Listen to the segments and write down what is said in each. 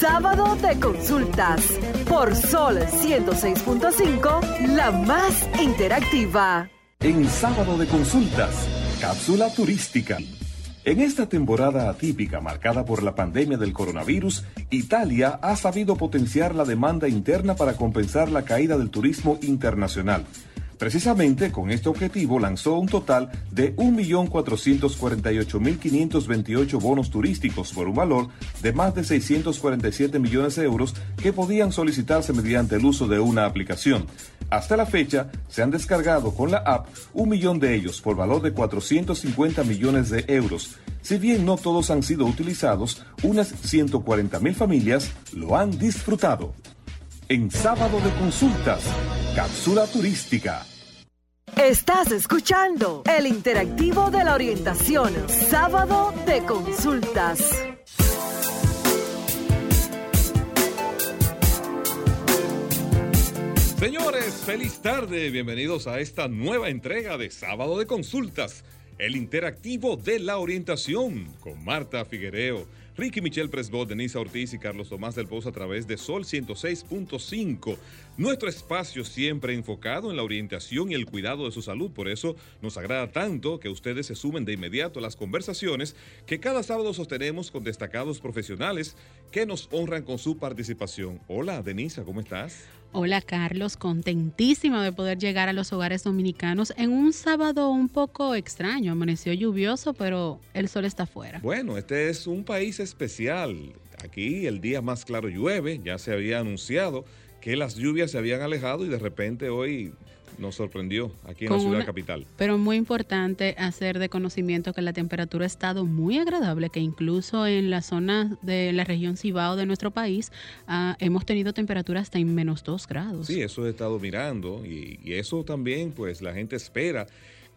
Sábado de Consultas por Sol 106.5, la más interactiva. En Sábado de Consultas, cápsula turística. En esta temporada atípica marcada por la pandemia del coronavirus, Italia ha sabido potenciar la demanda interna para compensar la caída del turismo internacional. Precisamente con este objetivo lanzó un total de 1.448.528 bonos turísticos por un valor de más de 647 millones de euros que podían solicitarse mediante el uso de una aplicación. Hasta la fecha se han descargado con la app un millón de ellos por valor de 450 millones de euros. Si bien no todos han sido utilizados, unas 140.000 familias lo han disfrutado. En sábado de consultas, cápsula turística. Estás escuchando el interactivo de la orientación, sábado de consultas. Señores, feliz tarde. Bienvenidos a esta nueva entrega de Sábado de Consultas, el interactivo de la orientación con Marta Figuereo, Ricky Michelle Presbot, Denisa Ortiz y Carlos Tomás del Pozo a través de Sol 106.5. Nuestro espacio siempre enfocado en la orientación y el cuidado de su salud. Por eso nos agrada tanto que ustedes se sumen de inmediato a las conversaciones que cada sábado sostenemos con destacados profesionales que nos honran con su participación. Hola, Denisa, ¿cómo estás? Hola Carlos, contentísima de poder llegar a los hogares dominicanos en un sábado un poco extraño. Amaneció lluvioso, pero el sol está afuera. Bueno, este es un país especial. Aquí el día más claro llueve, ya se había anunciado que las lluvias se habían alejado y de repente hoy nos sorprendió aquí en la ciudad capital. Pero muy importante hacer de conocimiento que la temperatura ha estado muy agradable, que incluso en la zona de la región Cibao de nuestro país ah, hemos tenido temperaturas hasta en menos 2 grados. Sí, eso he estado mirando y, y eso también pues la gente espera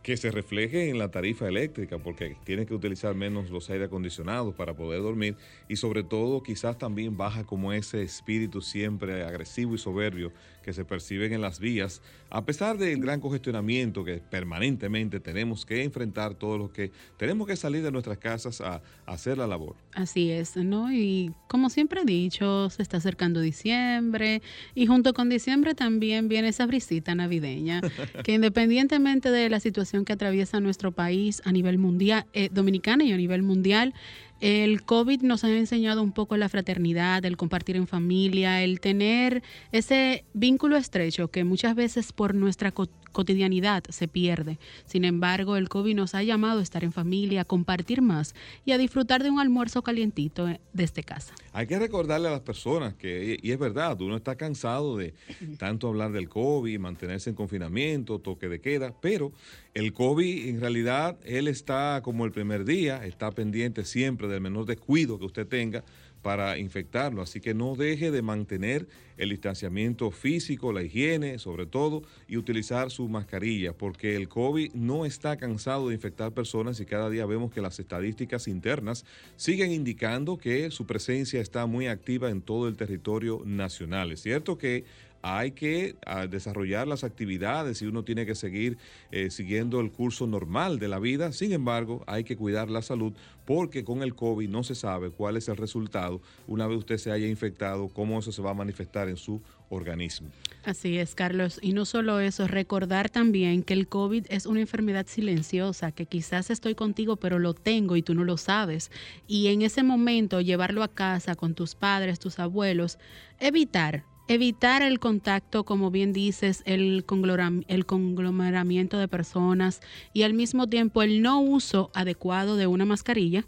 que se refleje en la tarifa eléctrica, porque tiene que utilizar menos los aire acondicionados para poder dormir y sobre todo quizás también baja como ese espíritu siempre agresivo y soberbio que se perciben en las vías, a pesar del gran congestionamiento que permanentemente tenemos que enfrentar todos los que tenemos que salir de nuestras casas a, hacer la labor. Así es, ¿no? Y como siempre he dicho, se está acercando diciembre y junto con diciembre también viene esa brisita navideña, que independientemente de la situación que atraviesa nuestro país a nivel mundial, eh, y a nivel mundial, el COVID nos ha enseñado un poco la fraternidad, el compartir en familia, el tener ese vínculo estrecho que muchas veces por nuestra cotidianidad se pierde. Sin embargo, el COVID nos ha llamado a estar en familia, a compartir más y a disfrutar de un almuerzo calientito desde casa. Hay que recordarle a las personas que, y es verdad, uno está cansado de tanto hablar del COVID, mantenerse en confinamiento, toque de queda, pero el COVID en realidad, él está como el primer día, está pendiente siempre del menor descuido que usted tenga para infectarlo. Así que no deje de mantener el distanciamiento físico, la higiene sobre todo, y utilizar su mascarilla, porque el COVID no está cansado de infectar personas y cada día vemos que las estadísticas internas siguen indicando que su presencia está muy activa en todo el territorio nacional. Es cierto que hay que ah, desarrollar las actividades y uno tiene que seguir eh, siguiendo el curso normal de la vida. Sin embargo, hay que cuidar la salud porque con el COVID no se sabe cuál es el resultado una vez usted se haya infectado, cómo eso se va a manifestar en su organismo. Así es, Carlos. Y no solo eso, recordar también que el COVID es una enfermedad silenciosa, que quizás estoy contigo, pero lo tengo y tú no lo sabes. Y en ese momento llevarlo a casa con tus padres, tus abuelos, evitar Evitar el contacto, como bien dices, el, el conglomeramiento de personas y al mismo tiempo el no uso adecuado de una mascarilla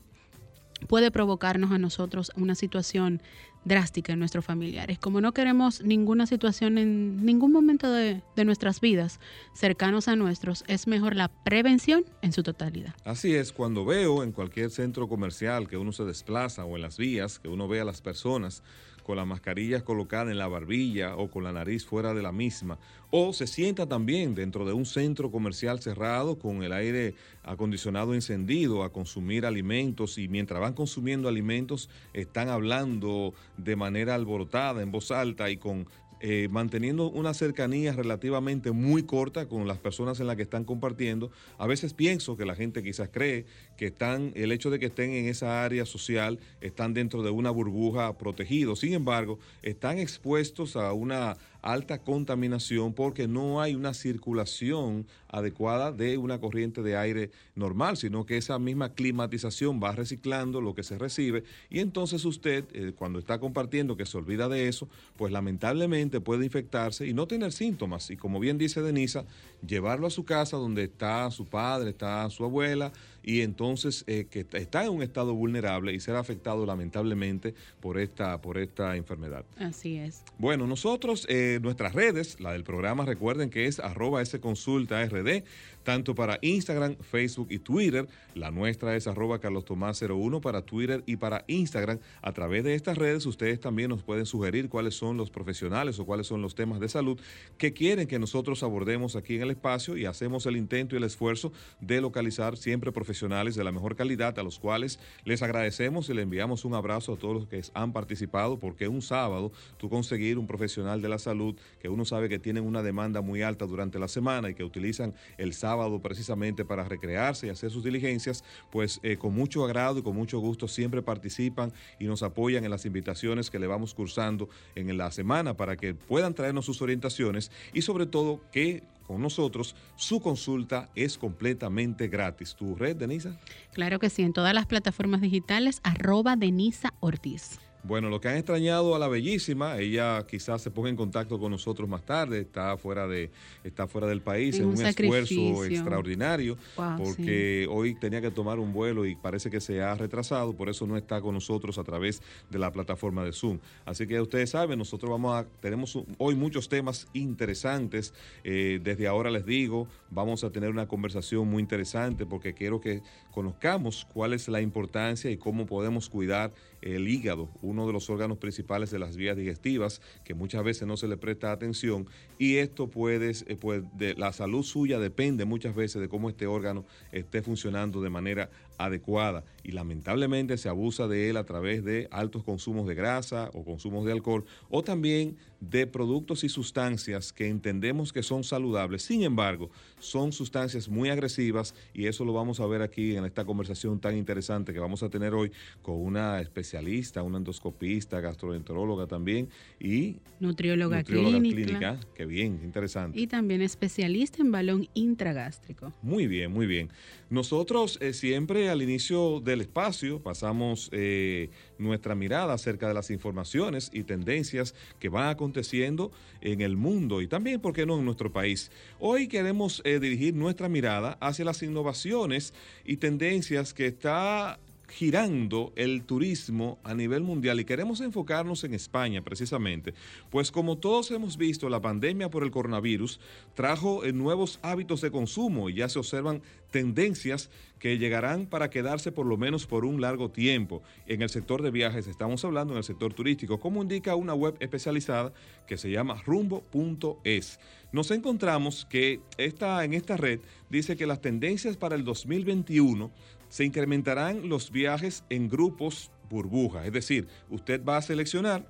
puede provocarnos a nosotros una situación drástica en nuestros familiares. Como no queremos ninguna situación en ningún momento de, de, nuestras vidas cercanos a nuestros, es mejor la prevención en su totalidad. Así es, cuando veo en cualquier centro comercial que uno se desplaza o en las vías, que uno ve a las personas con las mascarillas colocadas en la barbilla o con la nariz fuera de la misma, o se sienta también dentro de un centro comercial cerrado con el aire acondicionado encendido a consumir alimentos y mientras van consumiendo alimentos están hablando de manera alborotada, en voz alta y con eh, manteniendo una cercanía relativamente muy corta con las personas en las que están compartiendo. A veces pienso que la gente quizás cree que están, el hecho de que estén en esa área social, están dentro de una burbuja protegido. Sin embargo, están expuestos a una alta contaminación porque no hay una circulación adecuada de una corriente de aire normal, sino que esa misma climatización va reciclando lo que se recibe y entonces usted eh, cuando está compartiendo que se olvida de eso, pues lamentablemente puede infectarse y no tener síntomas y como bien dice Denisa, llevarlo a su casa donde está su padre, está su abuela, y entonces eh, que está en un estado vulnerable y será afectado lamentablemente por esta, por esta enfermedad. Así es. Bueno, nosotros, eh, nuestras redes, la del programa, recuerden que es arroba consulta rd tanto para Instagram, Facebook y Twitter. La nuestra es arroba Carlos Tomás 01 para Twitter y para Instagram. A través de estas redes ustedes también nos pueden sugerir cuáles son los profesionales o cuáles son los temas de salud que quieren que nosotros abordemos aquí en el espacio y hacemos el intento y el esfuerzo de localizar siempre profesionales de la mejor calidad a los cuales les agradecemos y le enviamos un abrazo a todos los que han participado porque un sábado tú conseguir un profesional de la salud que uno sabe que tienen una demanda muy alta durante la semana y que utilizan el sábado precisamente para recrearse y hacer sus diligencias, pues eh, con mucho agrado y con mucho gusto siempre participan y nos apoyan en las invitaciones que le vamos cursando en la semana para que puedan traernos sus orientaciones y sobre todo que con nosotros, su consulta es completamente gratis. ¿Tu red, Denisa? Claro que sí, en todas las plataformas digitales, arroba Denisa Ortiz. Bueno, lo que han extrañado a la bellísima, ella quizás se ponga en contacto con nosotros más tarde, está fuera de, está fuera del país, en un, esfuerzo extraordinario, porque hoy tenía que tomar un vuelo y parece que se ha retrasado, por eso no está con nosotros a través de la plataforma de Zoom. Así que ustedes saben, nosotros vamos a, tenemos hoy muchos temas interesantes. Eh, desde ahora les digo, vamos a tener una conversación muy interesante porque quiero que conozcamos cuál es la importancia y cómo podemos cuidar el hígado, uno de los órganos principales de las vías digestivas, que muchas veces no se le presta atención, y esto puede, eh, pues, de, la salud suya depende muchas veces de cómo este órgano esté funcionando de manera adecuada y lamentablemente se abusa de él a través de altos consumos de grasa o consumos de alcohol o también de productos y sustancias que entendemos que son saludables. Sin embargo, son sustancias muy agresivas y eso lo vamos a ver aquí en esta conversación tan interesante que vamos a tener hoy con una especialista, una endoscopista, gastroenteróloga también y nutrióloga, clínica. clínica. Que bien, interesante. Y también especialista en balón intragástrico. Muy bien, muy bien. Nosotros eh, siempre al inicio del espacio pasamos eh, nuestra mirada acerca de las informaciones y tendencias que van aconteciendo en el mundo y también, ¿por qué no, en nuestro país? Hoy queremos eh, dirigir nuestra mirada hacia las innovaciones y tendencias que está girando el turismo a nivel mundial y queremos enfocarnos en España precisamente, pues como todos hemos visto, la pandemia por el coronavirus trajo eh, nuevos hábitos de consumo y ya se observan tendencias que llegarán para quedarse por lo menos por un largo tiempo. En el sector de viajes estamos hablando en el sector turístico, como indica una web especializada que se llama rumbo.es. Nos encontramos que esta, en esta red dice que las tendencias para el 2021 se incrementarán los viajes en grupos burbujas, es decir, usted va a seleccionar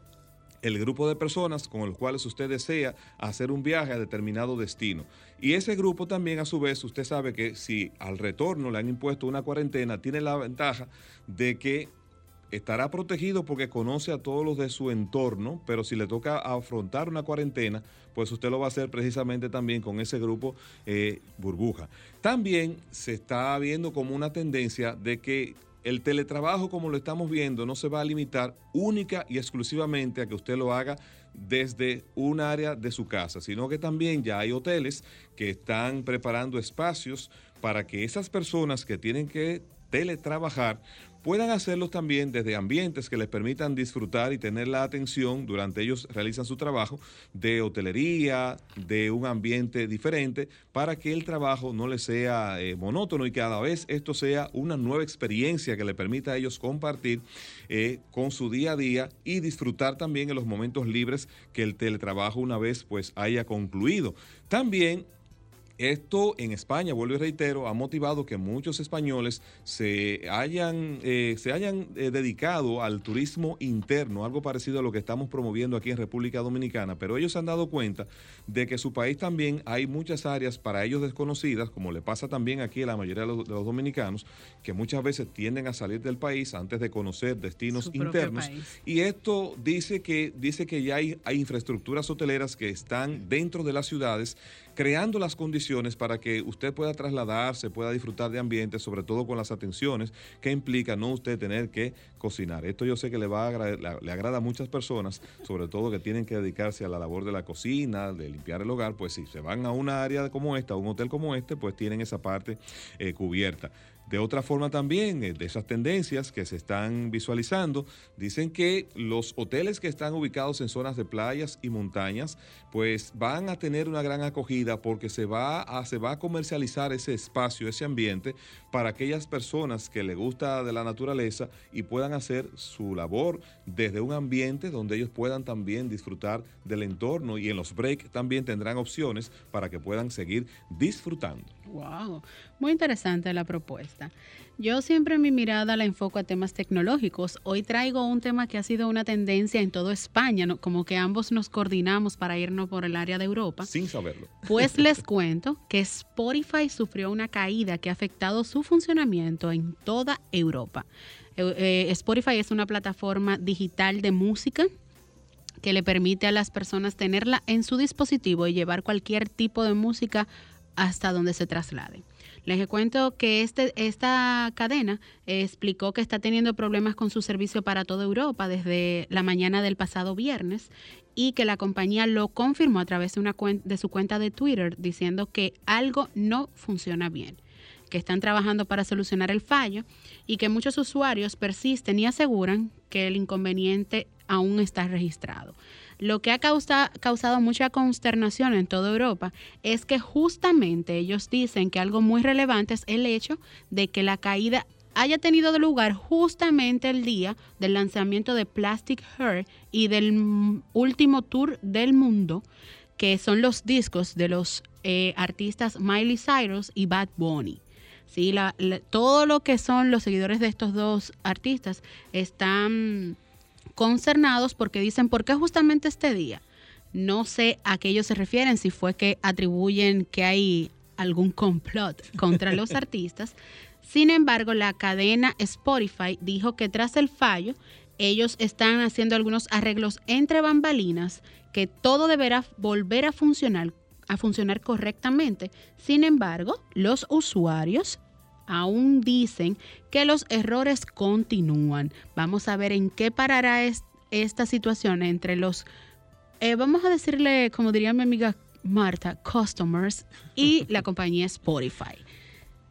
el grupo de personas con los cuales usted desea hacer un viaje a determinado destino. Y ese grupo también, a su vez, usted sabe que si al retorno le han impuesto una cuarentena, tiene la ventaja de que estará protegido porque conoce a todos los de su entorno, pero si le toca afrontar una cuarentena, pues usted lo va a hacer precisamente también con ese grupo eh, burbuja. También se está viendo como una tendencia de que el teletrabajo, como lo estamos viendo, no se va a limitar única y exclusivamente a que usted lo haga desde un área de su casa, sino que también ya hay hoteles que están preparando espacios para que esas personas que tienen que teletrabajar puedan hacerlos también desde ambientes que les permitan disfrutar y tener la atención durante ellos realizan su trabajo de hotelería, de un ambiente diferente, para que el trabajo no les sea eh, monótono y cada vez esto sea una nueva experiencia que le permita a ellos compartir eh, con su día a día y disfrutar también en los momentos libres que el teletrabajo una vez pues haya concluido. También esto en España, vuelvo y reitero, ha motivado que muchos españoles se hayan, eh, se hayan eh, dedicado al turismo interno, algo parecido a lo que estamos promoviendo aquí en República Dominicana, pero ellos se han dado cuenta de que su país también hay muchas áreas para ellos desconocidas, como le pasa también aquí a la mayoría de los, dominicanos, que muchas veces tienden a salir del país antes de conocer destinos internos. Y esto dice que, dice que ya hay, hay infraestructuras hoteleras que están dentro de las ciudades creando las condiciones para que usted pueda trasladarse, pueda disfrutar de ambientes, sobre todo con las atenciones que implica no usted tener que cocinar. Esto yo sé que le va a le agrada a muchas personas, sobre todo que tienen que dedicarse a la labor de la cocina, de limpiar el hogar, pues si se van a una área como esta, a un hotel como este, pues tienen esa parte eh, cubierta. De otra forma también, eh, de esas tendencias que se están visualizando, dicen que los hoteles que están ubicados en zonas de playas y montañas, pues van a tener una gran acogida porque se va a, se va a comercializar ese espacio, ese ambiente, para aquellas personas que les gusta de la naturaleza y puedan hacer su labor desde un ambiente donde ellos puedan también disfrutar del entorno y en los breaks también tendrán opciones para que puedan seguir disfrutando. Wow, muy interesante la propuesta. Yo siempre mi mirada la enfoco a temas tecnológicos. Hoy traigo un tema que ha sido una tendencia en toda España, como que ambos nos coordinamos para irnos por el área de Europa. Sin saberlo. Pues les cuento que Spotify sufrió una caída que ha afectado su funcionamiento en toda Europa. Eh, Spotify es una plataforma digital de música que le permite a las personas tenerla en su dispositivo y llevar cualquier tipo de música hasta donde se traslade. Les cuento que este, esta cadena explicó que está teniendo problemas con su servicio para toda Europa desde la mañana del pasado viernes y que la compañía lo confirmó a través de, una de su cuenta de Twitter diciendo que algo no funciona bien que están trabajando para solucionar el fallo y que muchos usuarios persisten y aseguran que el inconveniente aún está registrado. Lo que ha causado mucha consternación en toda Europa es que justamente ellos dicen que algo muy relevante es el hecho de que la caída haya tenido lugar justamente el día del lanzamiento de Plastic Heart y del último tour del mundo, que son los discos de los eh, artistas Miley Cyrus y Bad Bunny. Sí, todo lo que son los seguidores de estos dos artistas están concernados porque dicen, ¿por qué justamente este día? No sé a qué ellos se refieren, si fue que atribuyen que hay algún complot contra los artistas. Sin embargo, la cadena Spotify dijo que tras el fallo, ellos están haciendo algunos arreglos entre bambalinas, que todo deberá volver a funcionar, a funcionar correctamente. Sin embargo, los usuarios aún dicen que los errores continúan. Vamos a ver en qué parará esta situación entre los, eh, vamos a decirle, como diría mi amiga Marta, customers y la compañía Spotify.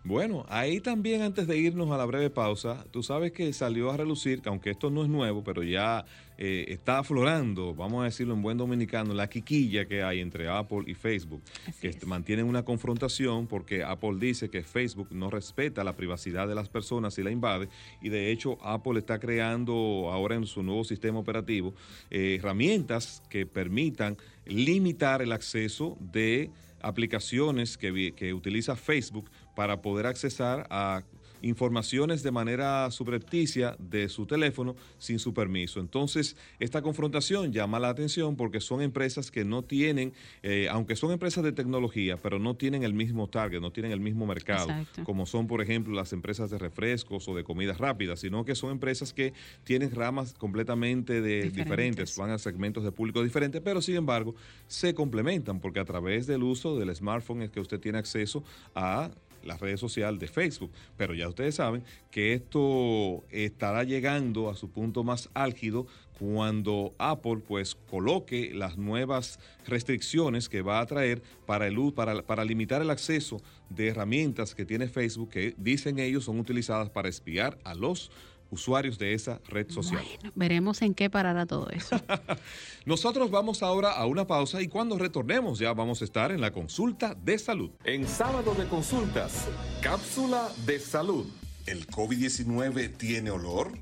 Bueno, ahí también antes de irnos a la breve pausa, tú sabes que salió a relucir, aunque esto no es nuevo, pero ya eh, está aflorando, vamos a decirlo en buen dominicano, la quiquilla que hay entre Apple y Facebook, que mantienen una confrontación porque Apple dice que Facebook no respeta la privacidad de las personas y la invade, y de hecho Apple está creando ahora en su nuevo sistema operativo eh, herramientas que permitan limitar el acceso de aplicaciones que, que utiliza Facebook para poder accesar a informaciones de manera subrepticia de su teléfono sin su permiso. Entonces, esta confrontación llama la atención porque son empresas que no tienen, eh, aunque son empresas de tecnología, pero no tienen el mismo target, no tienen el mismo mercado, como son, por ejemplo, las empresas de refrescos o de comidas rápidas, sino que son empresas que tienen ramas completamente de, diferentes. van a segmentos de público diferentes, pero sin embargo se complementan porque a través del uso del smartphone es que usted tiene acceso a la red social de Facebook. Pero ya ustedes saben que esto estará llegando a su punto más álgido cuando Apple pues coloque las nuevas restricciones que va a traer para, el, para, para limitar el acceso de herramientas que tiene Facebook que dicen ellos son utilizadas para espiar a los usuarios de esa red social. veremos en qué parará todo eso. Nosotros vamos ahora a una pausa y cuando retornemos ya vamos a estar en la consulta de salud. En sábado de consultas, cápsula de salud. ¿El COVID-19 tiene olor?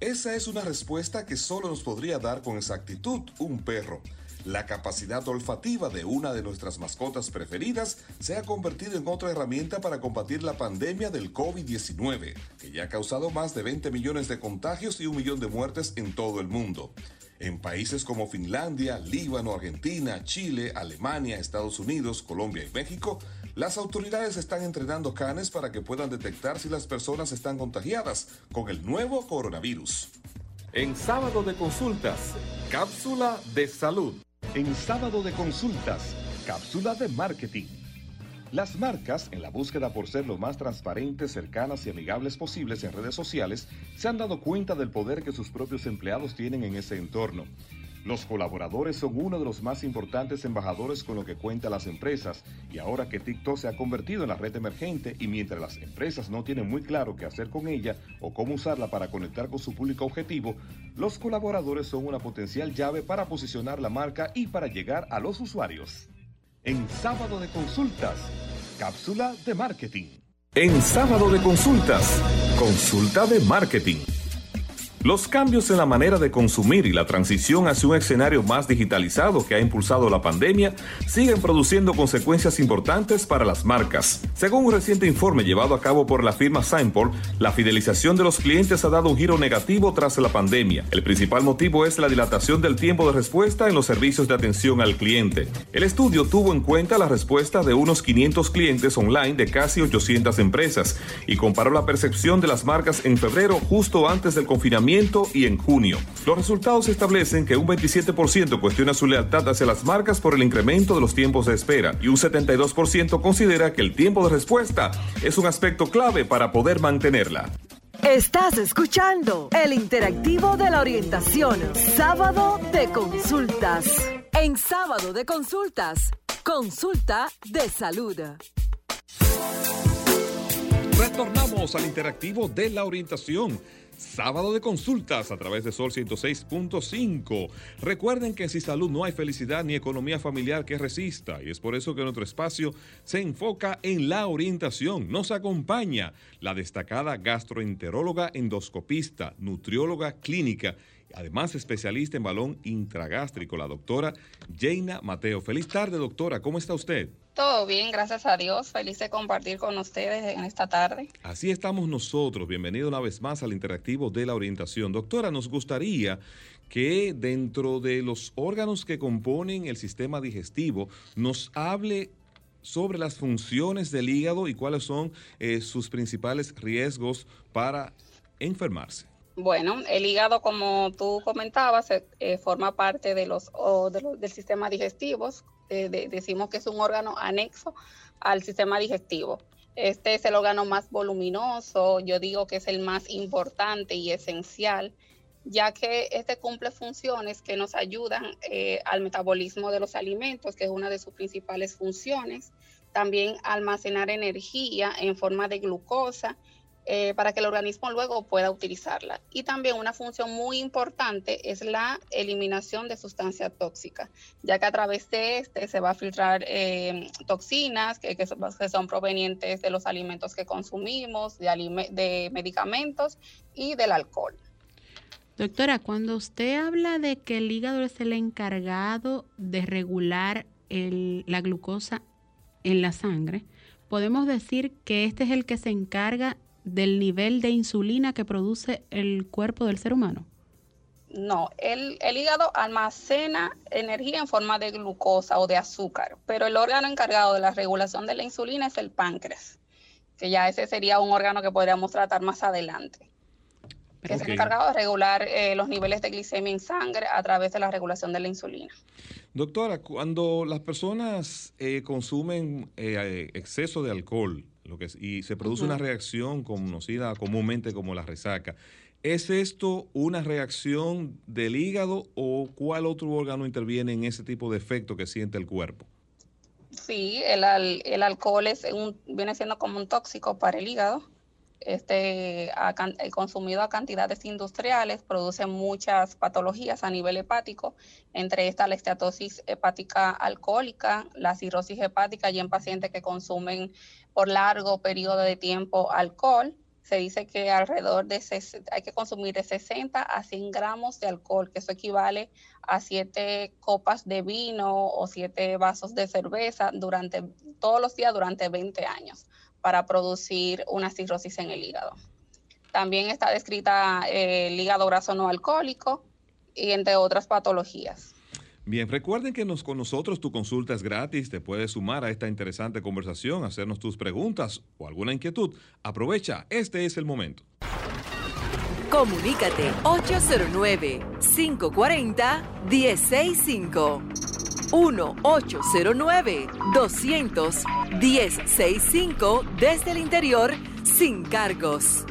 Esa es una respuesta que solo nos podría dar con exactitud un perro. La capacidad olfativa de una de nuestras mascotas preferidas se ha convertido en otra herramienta para combatir la pandemia del COVID-19, que ya ha causado más de 20 millones de contagios y un millón de muertes en todo el mundo. En países como Finlandia, Líbano, Argentina, Chile, Alemania, Estados Unidos, Colombia y México, las autoridades están entrenando canes para que puedan detectar si las personas están contagiadas con el nuevo coronavirus. En sábado de consultas, cápsula de salud en sábado de consultas, cápsula de marketing. Las marcas, en la búsqueda por ser lo más transparentes, cercanas y amigables posibles en redes sociales, se han dado cuenta del poder que sus propios empleados tienen en ese entorno. Los colaboradores son uno de los más importantes embajadores con lo que cuentan las empresas y ahora que TikTok se ha convertido en la red emergente y mientras las empresas no tienen muy claro qué hacer con ella o cómo usarla para conectar con su público objetivo, los colaboradores son una potencial llave para posicionar la marca y para llegar a los usuarios. En sábado de consultas, cápsula de marketing. En sábado de consultas, consulta de marketing. Los cambios en la manera de consumir y la transición hacia un escenario más digitalizado que ha impulsado la pandemia siguen produciendo consecuencias importantes para las marcas. Según un reciente informe llevado a cabo por la firma Signport, la fidelización de los clientes ha dado un giro negativo tras la pandemia. El principal motivo es la dilatación del tiempo de respuesta en los servicios de atención al cliente. El estudio tuvo en cuenta la respuesta de unos 500 clientes online de casi 800 empresas y comparó la percepción de las marcas en febrero justo antes del confinamiento y en junio. Los resultados establecen que un 27% cuestiona su lealtad hacia las marcas por el incremento de los tiempos de espera y un 72% considera que el tiempo de respuesta es un aspecto clave para poder mantenerla. Estás escuchando el interactivo de la orientación, sábado de consultas. En sábado de consultas, consulta de salud. Retornamos al interactivo de la orientación Sábado de consultas a través de Sol 106.5. Recuerden que sin salud no hay felicidad ni economía familiar que resista y es por eso que nuestro espacio se enfoca en la orientación. Nos acompaña la destacada gastroenteróloga endoscopista, nutrióloga clínica además especialista en balón intragástrico, la doctora Jaina Mateo. Feliz tarde, doctora. ¿Cómo está usted? Todo bien, gracias a Dios. Feliz de compartir con ustedes en esta tarde. Así estamos nosotros. Bienvenido una vez más al interactivo de la orientación. Doctora, nos gustaría que dentro de los órganos que componen el sistema digestivo nos hable sobre las funciones del hígado y cuáles son eh, sus principales riesgos para enfermarse. Bueno, el hígado, como tú comentabas, eh, forma parte de los, del sistema digestivo. Eh, decimos que es un órgano anexo al sistema digestivo. Este es el órgano más voluminoso, yo digo que es el más importante y esencial, ya que este cumple funciones que nos ayudan eh, al metabolismo de los alimentos, que es una de sus principales funciones. También almacenar energía en forma de glucosa eh, para que el organismo luego pueda utilizarla. Y también una función muy importante es la eliminación de sustancias tóxicas, ya que a través de este se va a filtrar eh, toxinas que, que, son provenientes de los alimentos que consumimos, de, de medicamentos y del alcohol. Doctora, cuando usted habla de que el hígado es el encargado de regular el, la glucosa en la sangre, podemos decir que este es el que se encarga del nivel de insulina que produce el cuerpo del ser humano? No, el, hígado almacena energía en forma de glucosa o de azúcar, pero el órgano encargado de la regulación de la insulina es el páncreas, que ya ese sería un órgano que podríamos tratar más adelante, que es el encargado de regular eh, los niveles de glicemia en sangre a través de la regulación de la insulina. Doctora, cuando las personas eh, consumen eh, exceso de alcohol, lo que y se produce una reacción conocida comúnmente como la resaca. ¿Es esto una reacción del hígado o cuál otro órgano interviene en ese tipo de efecto que siente el cuerpo? Sí, el, el alcohol es un, viene siendo como un tóxico para el hígado este consumido a cantidades industriales produce muchas patologías a nivel hepático, entre estas la esteatosis hepática alcohólica, la cirrosis hepática y en pacientes que consumen por largo periodo de tiempo alcohol. Se dice que alrededor de hay que consumir de 60 a 100 gramos de alcohol, que eso equivale a 7 copas de vino o 7 vasos de cerveza durante todos los días durante 20 años para producir una cirrosis en el hígado. También está descrita eh, el hígado graso no alcohólico y entre otras patologías. Bien, recuerden que con nosotros tu consulta es gratis, te puedes sumar a esta interesante conversación, hacernos tus preguntas o alguna inquietud. Aprovecha, este es el momento. Comunícate 809 540 165 1-809-200-1065 desde el interior sin cargos.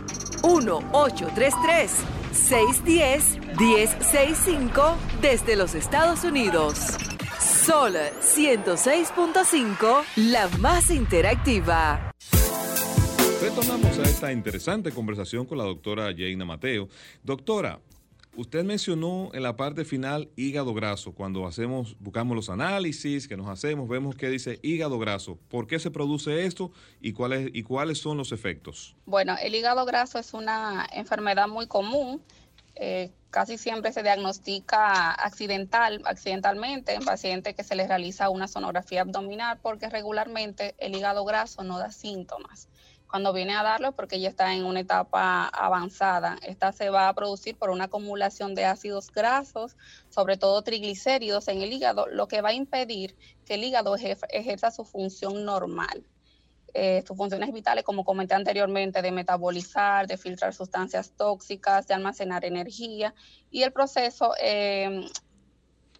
1-833-610-1065 desde los Estados Unidos. Sol 106.5, la más interactiva. Retornamos a esta interesante conversación con la doctora Jaina Mateo. Doctora, Usted mencionó en la parte final hígado graso. Cuando hacemos, buscamos los análisis que nos hacemos, vemos que dice hígado graso. ¿Por qué se produce esto y cuáles y cuáles son los efectos? Bueno, el hígado graso es una enfermedad muy común. Eh, casi siempre se diagnostica accidental, accidentalmente en pacientes que se les realiza una sonografía abdominal porque regularmente el hígado graso no da síntomas cuando viene a darlo porque ya está en una etapa avanzada. Esta se va a producir por una acumulación de ácidos grasos, sobre todo triglicéridos en el hígado, lo que va a impedir que el hígado ejerza su función normal. Eh, sus funciones vitales, como comenté anteriormente, de metabolizar, de filtrar sustancias tóxicas, de almacenar energía, y el proceso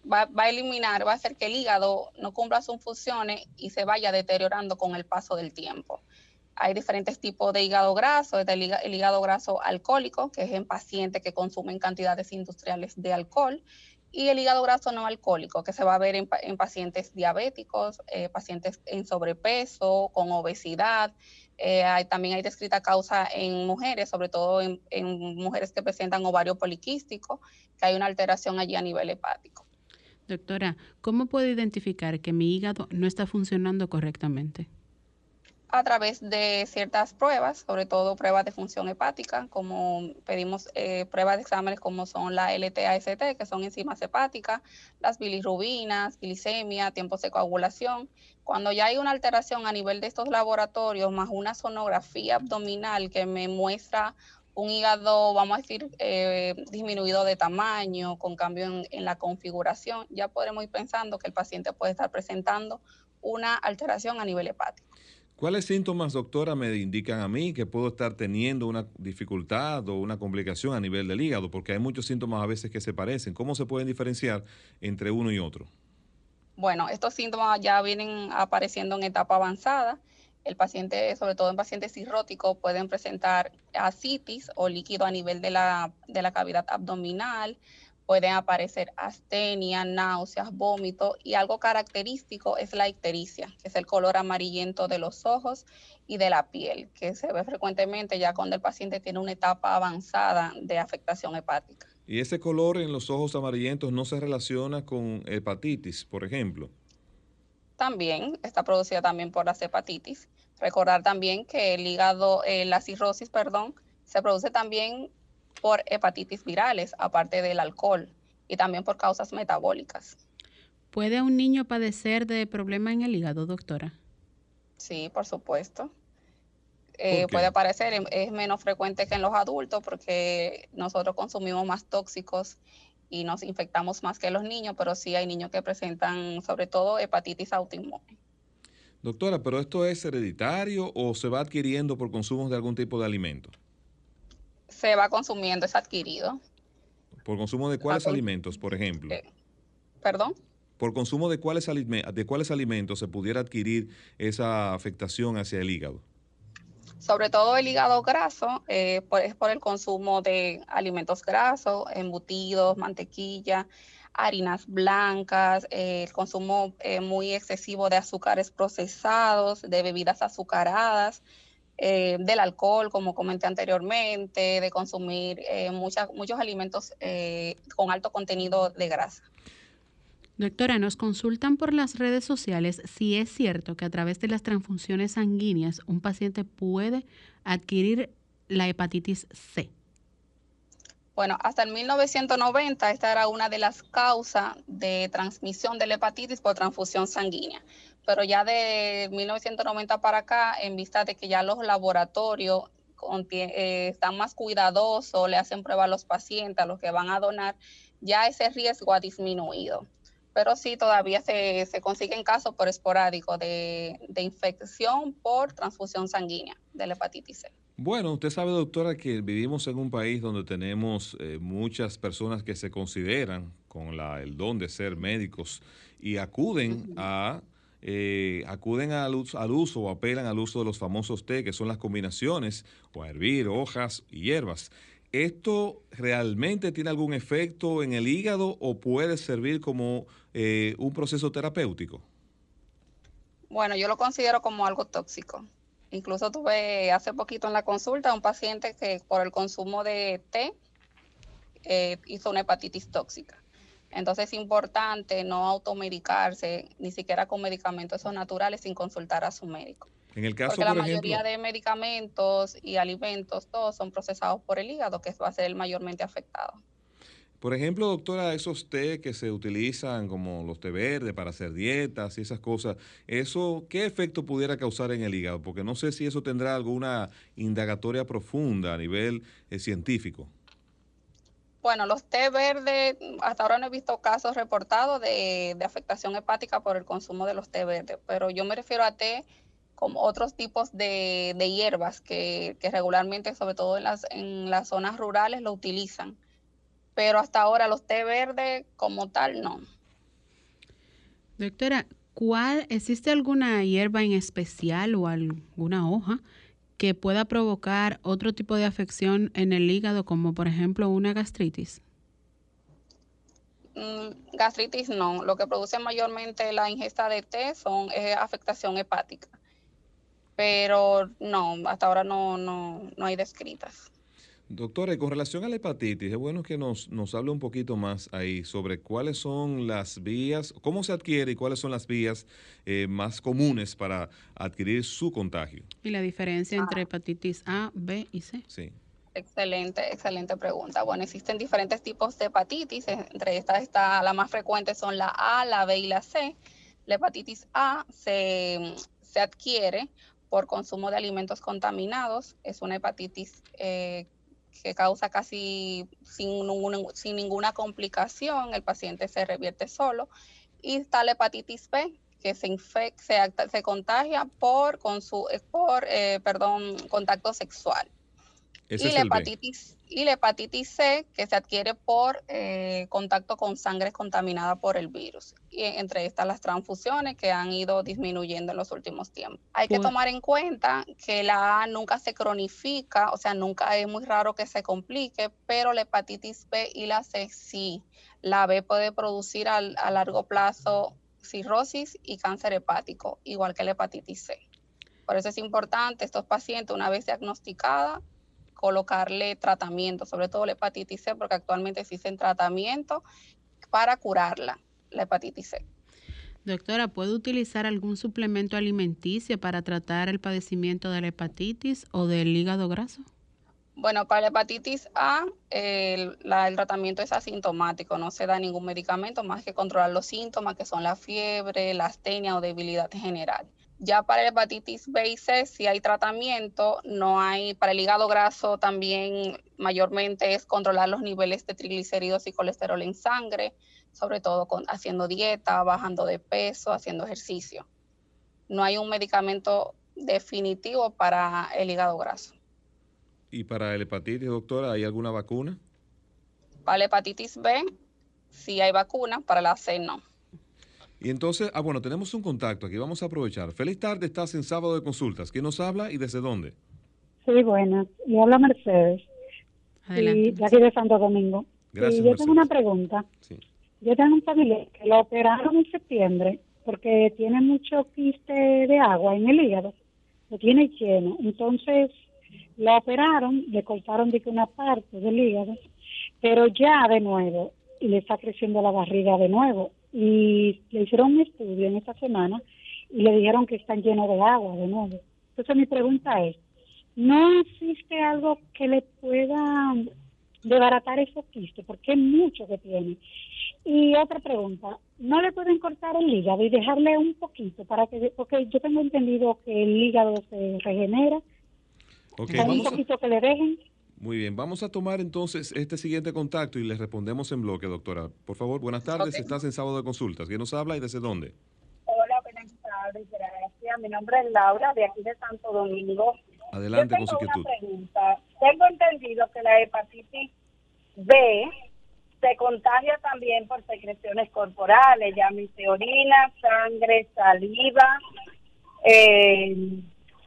va, va, a eliminar, va a hacer que el hígado no cumpla sus funciones y se vaya deteriorando con el paso del tiempo. Hay diferentes tipos de hígado graso, el, el hígado graso alcohólico, que es en pacientes que consumen cantidades industriales de alcohol, y el hígado graso no alcohólico, que se va a ver en, pacientes diabéticos, eh, pacientes en sobrepeso, con obesidad. Eh, también hay descrita causa en mujeres, sobre todo en, en, mujeres que presentan ovario poliquístico, que hay una alteración allí a nivel hepático. Doctora, ¿cómo puedo identificar que mi hígado no está funcionando correctamente? A través de ciertas pruebas, sobre todo pruebas de función hepática, como pedimos eh, pruebas de exámenes como son la LTAST, que son enzimas hepáticas, las bilirrubinas, glicemia, tiempos de coagulación. Cuando ya hay una alteración a nivel de estos laboratorios, más una sonografía abdominal que me muestra un hígado, vamos a decir, eh, disminuido de tamaño, con cambio en, en la configuración, ya podremos ir pensando que el paciente puede estar presentando una alteración a nivel hepático. ¿Cuáles síntomas, doctora, me indican a mí que puedo estar teniendo una dificultad o una complicación a nivel del hígado? Porque hay muchos síntomas a veces que se parecen. ¿Cómo se pueden diferenciar entre uno y otro? Bueno, estos síntomas ya vienen apareciendo en etapa avanzada. El paciente, sobre todo en pacientes cirróticos, pueden presentar ascitis o líquido a nivel de la, de la cavidad abdominal, pueden aparecer astenia, náuseas, vómito y algo característico es la ictericia, que es el color amarillento de los ojos y de la piel, que se ve frecuentemente ya cuando el paciente tiene una etapa avanzada de afectación hepática. ¿Y ese color en los ojos amarillentos no se relaciona con hepatitis, por ejemplo? También está producida también por las hepatitis. Recordar también que el hígado, eh, la cirrosis, perdón, se produce también por hepatitis virales, aparte del alcohol, y también por causas metabólicas. ¿Puede un niño padecer de problemas en el hígado, doctora? Sí, por supuesto. Eh, puede aparecer, es menos frecuente que en los adultos porque nosotros consumimos más tóxicos y nos infectamos más que los niños, pero sí hay niños que presentan sobre todo hepatitis autoinmune. Doctora, ¿pero esto es hereditario o se va adquiriendo por consumo de algún tipo de alimento? Se va consumiendo, es adquirido. ¿Por consumo de cuáles alimentos, por ejemplo? Eh, ¿Perdón? ¿Por consumo de cuáles, de cuáles alimentos se pudiera adquirir esa afectación hacia el hígado? Sobre todo el hígado graso eh, es por el consumo de alimentos grasos, embutidos, mantequilla, harinas blancas, eh, el consumo muy excesivo de azúcares procesados, de bebidas azucaradas, eh, del alcohol, como comenté anteriormente, de consumir eh, muchos alimentos eh, con alto contenido de grasa. Doctora, nos consultan por las redes sociales si es cierto que a través de las transfusiones sanguíneas un paciente puede adquirir la hepatitis C. Bueno, hasta el 1990 esta era una de las causas de transmisión de la hepatitis por transfusión sanguínea. Pero ya de 1990 para acá, en vista de que ya los laboratorios eh, están más cuidadosos, le hacen prueba a los pacientes, a los que van a donar, ya ese riesgo ha disminuido. Pero sí, todavía se, se consiguen casos por esporádico de, de infección por transfusión sanguínea de la hepatitis C. Bueno, usted sabe, doctora, que vivimos en un país donde tenemos eh, muchas personas que se consideran con la, el don de ser médicos y acuden a eh, acuden al, uso o apelan al uso de los famosos té, que son las combinaciones, o a hervir hojas y hierbas. ¿Esto realmente tiene algún efecto en el hígado o puede servir como eh, un proceso terapéutico? Bueno, yo lo considero como algo tóxico. Incluso tuve hace poquito en la consulta un paciente que por el consumo de té eh, hizo una hepatitis tóxica. Entonces es importante no automedicarse, ni siquiera con medicamentos naturales, sin consultar a su médico. En el caso, Porque la mayoría de medicamentos y alimentos, todos son procesados por el hígado, que va a ser el mayormente afectado. Por ejemplo, doctora, esos té que se utilizan como los té verdes para hacer dietas y esas cosas, ¿eso qué efecto pudiera causar en el hígado? Porque no sé si eso tendrá alguna indagatoria profunda a nivel eh, científico. Bueno, los té verdes, hasta ahora no he visto casos reportados de, afectación hepática por el consumo de los té verdes, pero yo me refiero a té como otros tipos de, hierbas que, regularmente, sobre todo en las, en las zonas rurales, lo utilizan pero hasta ahora los té verdes como tal no. Doctora, ¿cuál existe alguna hierba en especial o alguna hoja que pueda provocar otro tipo de afección en el hígado, como por ejemplo una gastritis? Mm, gastritis no, lo que produce mayormente la ingesta de té son es afectación hepática, pero no, hasta ahora no, no, no hay descritas. Doctora, y con relación a la hepatitis, es bueno que nos, nos hable un poquito más ahí sobre cuáles son las vías, cómo se adquiere y cuáles son las vías eh, más comunes para adquirir su contagio. Y la diferencia entre ah. hepatitis A, B y C. Sí. Excelente, excelente pregunta. Bueno, existen diferentes tipos de hepatitis, entre estas está, la más frecuente son la A, la B y la C. La hepatitis A se, se adquiere por consumo de alimentos contaminados, es una hepatitis eh, que causa casi sin, ninguna complicación, el paciente se revierte solo. Y está la hepatitis B, que se, se, se contagia por, con su, por eh, perdón, contacto sexual y, la hepatitis, y la hepatitis C que se adquiere por eh, contacto con sangre contaminada por el virus. Y entre estas las transfusiones que han ido disminuyendo en los últimos tiempos. Hay que tomar en cuenta que la A nunca se cronifica, o sea, nunca es muy raro que se complique, pero la hepatitis B y la C sí. La B puede producir a largo plazo cirrosis y cáncer hepático, igual que la hepatitis C. Por eso es importante estos pacientes, una vez diagnosticada, colocarle tratamiento, sobre todo la hepatitis C, porque actualmente existen tratamientos para curarla, la hepatitis C. Doctora, ¿puede utilizar algún suplemento alimenticio para tratar el padecimiento de la hepatitis o del hígado graso? Bueno, para la hepatitis A, el, el, tratamiento es asintomático, no se da ningún medicamento más que controlar los síntomas que son la fiebre, la astenia o debilidad general. Ya para la hepatitis B y C, si hay tratamiento, no hay, para el hígado graso también mayormente es controlar los niveles de triglicéridos y colesterol en sangre, sobre todo con, haciendo dieta, bajando de peso, haciendo ejercicio. No hay un medicamento definitivo para el hígado graso. ¿Y para el hepatitis, doctora, hay alguna vacuna? Para la hepatitis B, sí hay vacuna, para la C no. Y entonces, ah, bueno, tenemos un contacto aquí, vamos a aprovechar. Feliz tarde, estás en sábado de consultas. ¿Quién nos habla y desde dónde? Sí, buenas. Y habla Mercedes. Adelante. Y de aquí de Santo Domingo. Gracias, y yo tengo una pregunta. Sí. Yo tengo un familiar que lo operaron en septiembre porque tiene mucho quiste de agua en el hígado lo tiene lleno. Entonces la operaron, le cortaron de una parte del hígado, pero ya de nuevo, y le está creciendo la barriga de nuevo. Y le hicieron un estudio en esta semana y le dijeron que están llenos de agua de nuevo. Entonces mi pregunta es, ¿no existe algo que le pueda desbaratar esos quistes? Porque es mucho que tiene. Y otra pregunta, ¿no le pueden cortar el hígado y dejarle un poquito para que, porque yo tengo entendido que el hígado se regenera, Okay, un poquito que le dejen. Muy bien, vamos a tomar entonces este siguiente contacto y le respondemos en bloque, doctora. Por favor, buenas tardes, estás en sábado de consultas. ¿Quién nos habla y desde dónde? Hola, buenas tardes, gracias. Mi nombre es Laura, de aquí de Santo Domingo. Adelante Yo con su tengo inquietud. una pregunta. Tengo entendido que la hepatitis B se contagia también por secreciones corporales, llámese orina, sangre, saliva, eh,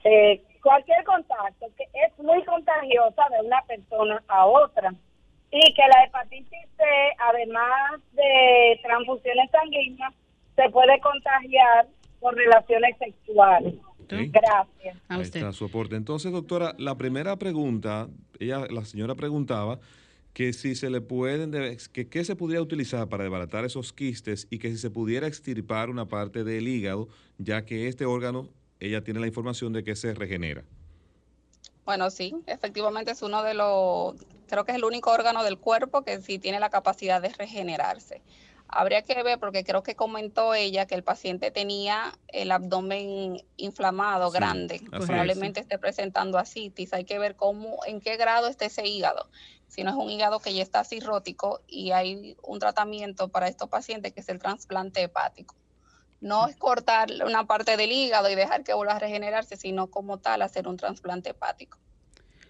eh, cualquier contacto que es muy contagiosa de una persona a otra y que la hepatitis C, además de transfusiones sanguíneas, se puede contagiar por relaciones sexuales. Ok. Gracias. A Ahí usted. está su aporte. Entonces, doctora, la primera pregunta, ella, la señora preguntaba que si se le pueden, de- que qué se pudiera utilizar para desbaratar esos quistes y que si se pudiera extirpar una parte del hígado, ya que este órgano, ella tiene la información de que se regenera. Bueno, sí, efectivamente es uno de los, creo que es el único órgano del cuerpo que sí tiene la capacidad de regenerarse. Habría que ver, porque creo que comentó ella que el paciente tenía el abdomen inflamado, Sí, grande. es. Probablemente esté presentando asitis. Hay que ver cómo, en qué grado está ese hígado. Si no es un hígado que ya está cirrótico y hay un tratamiento para estos pacientes que es el trasplante hepático. No es cortar una parte del hígado y dejar que vuelva a regenerarse, sino como tal hacer un trasplante hepático.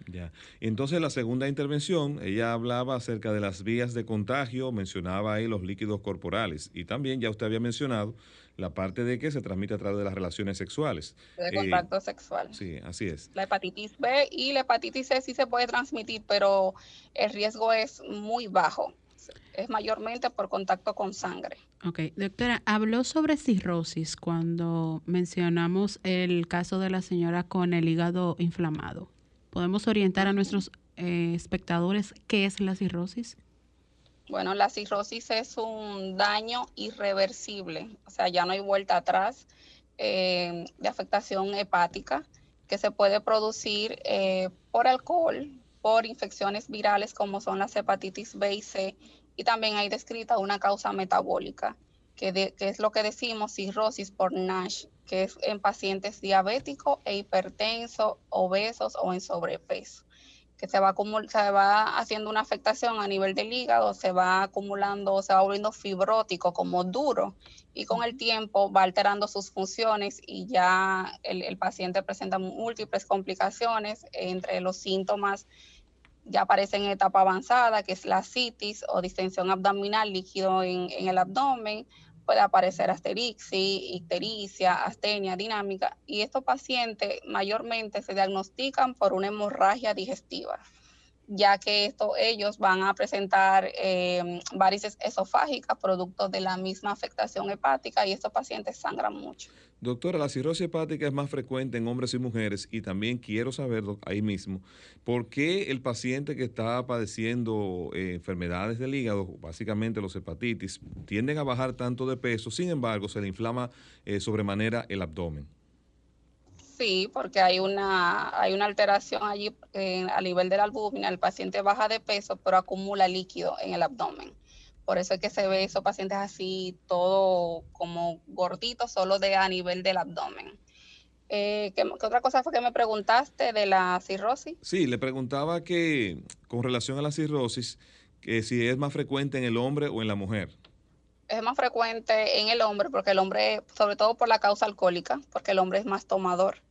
Ya. Entonces, la segunda intervención, ella hablaba acerca de las vías de contagio, mencionaba ahí los líquidos corporales y también ya usted había mencionado la parte de que se transmite a través de las relaciones sexuales. de Eh, contacto sexual. Sí, así es. La hepatitis B y la hepatitis C sí se puede transmitir, pero el riesgo es muy bajo. Es mayormente por contacto con sangre. Ok, doctora, habló sobre cirrosis cuando mencionamos el caso de la señora con el hígado inflamado. ¿Podemos orientar a nuestros eh, espectadores qué es la cirrosis? Bueno, la cirrosis es un daño irreversible, o sea, ya no hay vuelta atrás eh, de afectación hepática que se puede producir eh, por alcohol, por infecciones virales como son las hepatitis B y C, y también hay descrita una causa metabólica, que, de- que es lo que decimos cirrosis por NASH, que es en pacientes diabéticos e hipertensos, obesos o en sobrepeso que se va, se va haciendo una afectación a nivel del hígado, se va acumulando, se va volviendo fibrótico, como duro, y con el tiempo va alterando sus funciones y ya el, el paciente presenta múltiples complicaciones, entre los síntomas ya aparecen en etapa avanzada, que es la citis o distensión abdominal, líquido en, en el abdomen, puede aparecer asterixis, ictericia, astenia dinámica, y estos pacientes mayormente se diagnostican por una hemorragia digestiva, ya que esto, ellos van a presentar eh, varices esofágicas producto de la misma afectación hepática y estos pacientes sangran mucho. Doctora, la cirrosis hepática es más frecuente en hombres y mujeres y también quiero saber ahí mismo, ¿por qué el paciente que está padeciendo eh, enfermedades del hígado, básicamente los hepatitis, tienden a bajar tanto de peso, sin embargo se le inflama eh, sobremanera el abdomen? Sí, porque hay una, hay una alteración allí eh, a nivel de la albúmina, el paciente baja de peso, pero acumula líquido en el abdomen. Por eso es que se ve esos pacientes así, todo como gorditos, solo de a nivel del abdomen. Eh, ¿qué, qué otra cosa fue que me preguntaste de la cirrosis? Sí, le preguntaba que con relación a la cirrosis, que si es más frecuente en el hombre o en la mujer. Es más frecuente en el hombre, porque el hombre, sobre todo por la causa alcohólica, porque el hombre es más tomador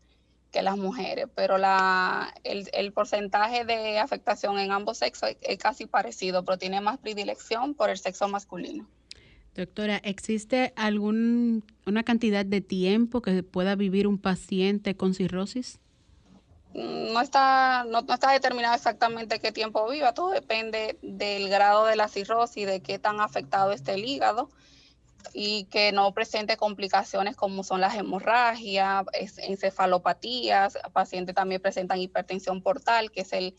que las mujeres, pero la, el, el porcentaje de afectación en ambos sexos es, es casi parecido, pero tiene más predilección por el sexo masculino. Doctora, ¿existe alguna cantidad de tiempo que pueda vivir un paciente con cirrosis? Mm, No está, no, no está determinado exactamente qué tiempo viva, todo depende del grado de la cirrosis, de qué tan afectado esté el hígado. Y que no presente complicaciones como son las hemorragias, encefalopatías, pacientes también presentan hipertensión portal, que es el,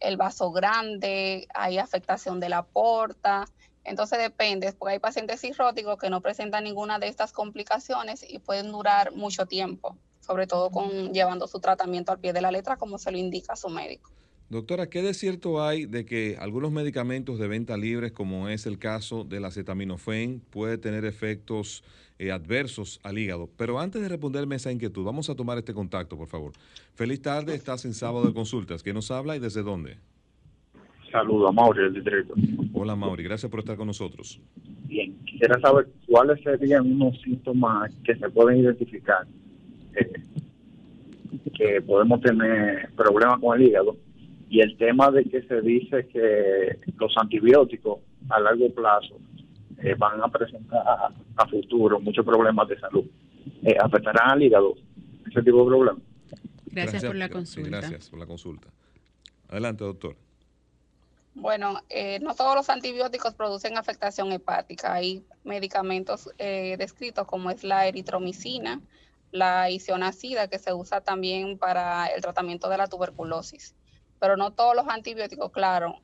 el vaso grande, hay afectación de la porta, entonces depende, porque hay pacientes cirróticos que no presentan ninguna de estas complicaciones y pueden durar mucho tiempo, sobre todo con llevando su tratamiento al pie de la letra como se lo indica su médico. Doctora, ¿qué de cierto hay de que algunos medicamentos de venta libres, como es el caso del acetaminofén, puede tener efectos eh, adversos al hígado? Pero antes de responderme esa inquietud, vamos a tomar este contacto, por favor. Feliz tarde, estás en sábado de consultas. ¿Quién nos habla y desde dónde? Saludos, Mauri, del distrito. Hola, Mauri, gracias por estar con nosotros. Bien, quisiera saber cuáles serían unos síntomas que se pueden identificar eh, que podemos tener problemas con el hígado y el tema de que se dice que los antibióticos a largo plazo eh, van a presentar a, futuro muchos problemas de salud. Eh, ¿Afectarán al hígado ese tipo de problemas? Gracias, por la consulta. gracias por la consulta. Adelante, doctor. Bueno, eh, no todos los antibióticos producen afectación hepática. Hay medicamentos descritos como es la eritromicina, la isonacida, que se usa también para el tratamiento de la tuberculosis pero no todos los antibióticos, claro,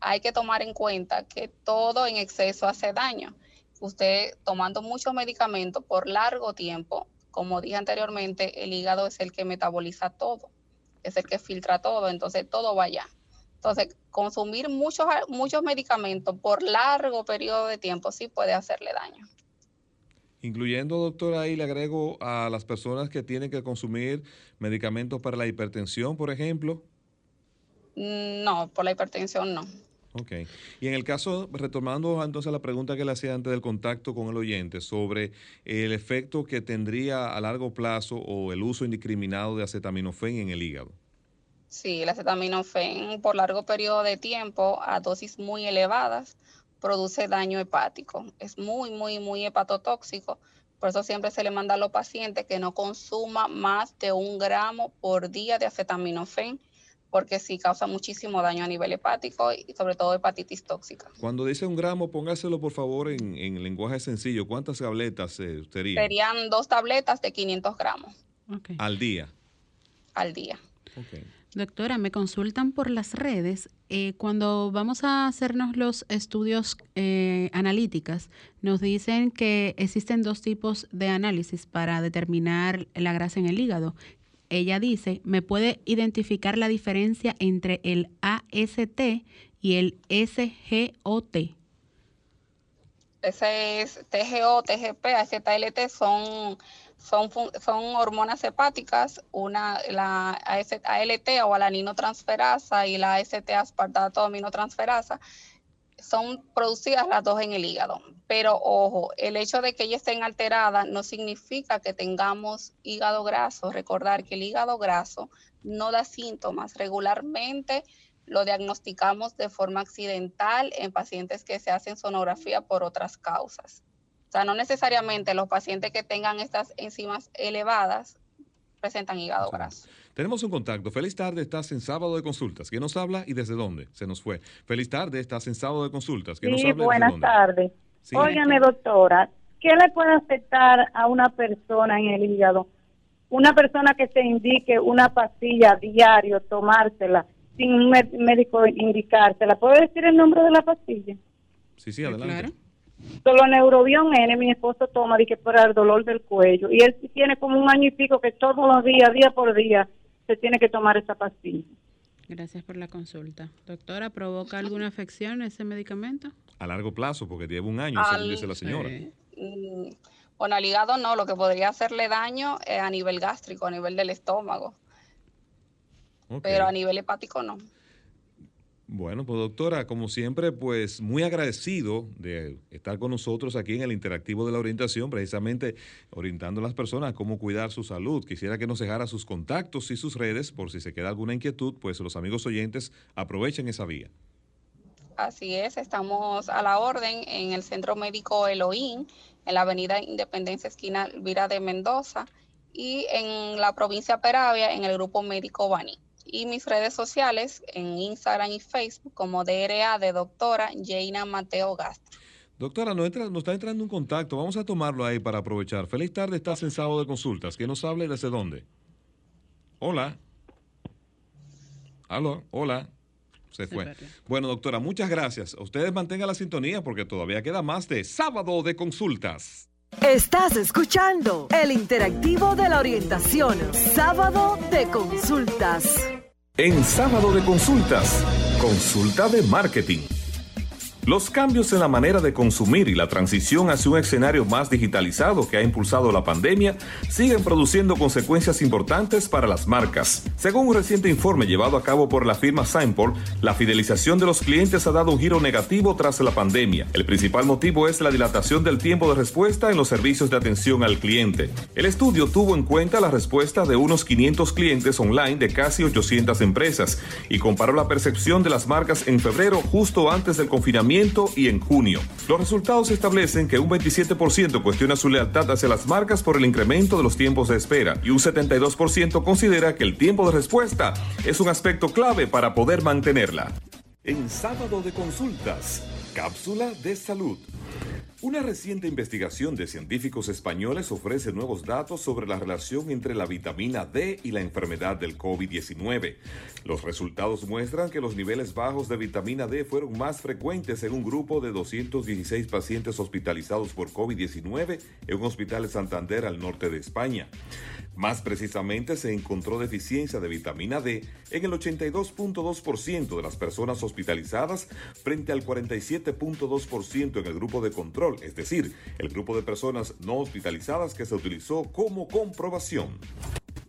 hay que tomar en cuenta que todo en exceso hace daño. Usted tomando muchos medicamentos por largo tiempo, como dije anteriormente, el hígado es el que metaboliza todo, es el que filtra todo, entonces todo va allá. Entonces, consumir muchos, muchos medicamentos por largo periodo de tiempo sí puede hacerle daño. Incluyendo, doctora, ahí le agrego a las personas que tienen que consumir medicamentos para la hipertensión, por ejemplo. No, por la hipertensión no. Ok. Y en el caso, retomando entonces la pregunta que le hacía antes del contacto con el oyente sobre el efecto que tendría a largo plazo o el uso indiscriminado de acetaminofén en el hígado. Sí, el acetaminofén por largo periodo de tiempo a dosis muy elevadas produce daño hepático. Es muy, muy, muy hepatotóxico. Por eso siempre se le manda a los pacientes que no consuma más de un gramo por día de acetaminofén porque sí causa muchísimo daño a nivel hepático y sobre todo hepatitis tóxica. Cuando dice un gramo, póngaselo por favor en, lenguaje sencillo. ¿Cuántas tabletas eh, serían? Serían dos tabletas de 500 gramos. ¿Al día? Al día. Doctora, me consultan por las redes. Eh, cuando vamos a hacernos los estudios eh, analíticas, nos dicen que existen dos tipos de análisis para determinar la grasa en el hígado, ella dice, ¿me puede identificar la diferencia entre el AST y el SGOT? Ese es TGO, TGP, son, son, son hormonas hepáticas, una la ALT o alaninotransferasa y la AST aspartato aminotransferasa son producidas las dos en el hígado. Pero ojo, el hecho de que ellas estén alteradas no significa que tengamos hígado graso. Recordar que el hígado graso no da síntomas. Regularmente lo diagnosticamos de forma accidental en pacientes que se hacen sonografía por otras causas. O sea, no necesariamente los pacientes que tengan estas enzimas elevadas presentan hígado graso. Tenemos un contacto. Feliz tarde, estás en sábado de consultas. ¿Quién nos habla y desde dónde? Se nos fue. Feliz tarde, estás en sábado de consultas. ¿Quién sí, nos habla buenas tardes. Óigame, doctora, ¿qué le puede afectar a una persona en el hígado? Una persona que se indique una pastilla diario, tomársela, sin un médico indicársela. ¿Puede decir el nombre de la pastilla? Sí, sí, adelante. Claro. Solo neurobión N, mi esposo toma que para el dolor del cuello. Y él tiene como un año y pico que todos los días, día por día, se tiene que tomar esa pastilla. Gracias por la consulta. Doctora, ¿provoca alguna afección ese medicamento? A largo plazo, porque lleva un año, según dice la señora. Mm, bueno, al hígado no, lo que podría hacerle daño es a nivel gástrico, a nivel del estómago. Pero a nivel hepático no. Bueno, pues doctora, como siempre, pues muy agradecido de estar con nosotros aquí en el Interactivo de la Orientación, precisamente orientando a las personas a cómo cuidar su salud. Quisiera que nos dejara sus contactos y sus redes por si se queda alguna inquietud, pues los amigos oyentes aprovechen esa vía. Así es, estamos a la orden en el Centro Médico Elohim, en la Avenida Independencia, esquina Elvira de Mendoza, y en la provincia Peravia, en el Grupo Médico Bani y mis redes sociales en Instagram y Facebook como DRA de doctora Jaina Mateo Gastro. Doctora, nos, entra, nos, está entrando un contacto. Vamos a tomarlo ahí para aprovechar. Feliz tarde, estás en sábado de consultas. ¿Quién nos hable desde dónde? Hola. Aló, hola. Se fue. Bueno, doctora, muchas gracias. Ustedes mantengan la sintonía porque todavía queda más de sábado de consultas. Estás escuchando el interactivo de la orientación, sábado de consultas. En sábado de consultas, consulta de marketing. Los cambios en la manera de consumir y la transición hacia un escenario más digitalizado que ha impulsado la pandemia siguen produciendo consecuencias importantes para las marcas. Según un reciente informe llevado a cabo por la firma Signpol, la fidelización de los clientes ha dado un giro negativo tras la pandemia. El principal motivo es la dilatación del tiempo de respuesta en los servicios de atención al cliente. El estudio tuvo en cuenta la respuesta de unos 500 clientes online de casi 800 empresas y comparó la percepción de las marcas en febrero justo antes del confinamiento y en junio. Los resultados establecen que un 27% cuestiona su lealtad hacia las marcas por el incremento de los tiempos de espera y un 72% considera que el tiempo de respuesta es un aspecto clave para poder mantenerla. En sábado de consultas, cápsula de salud. Una reciente investigación de científicos españoles ofrece nuevos datos sobre la relación entre la vitamina D y la enfermedad del COVID-19. Los resultados muestran que los niveles bajos de vitamina D fueron más frecuentes en un grupo de 216 pacientes hospitalizados por COVID-19 en un hospital de Santander al norte de España. Más precisamente, se encontró deficiencia de vitamina D en el 82.2% de las personas hospitalizadas frente al 47.2% en el grupo de control, es decir, el grupo de personas no hospitalizadas que se utilizó como comprobación.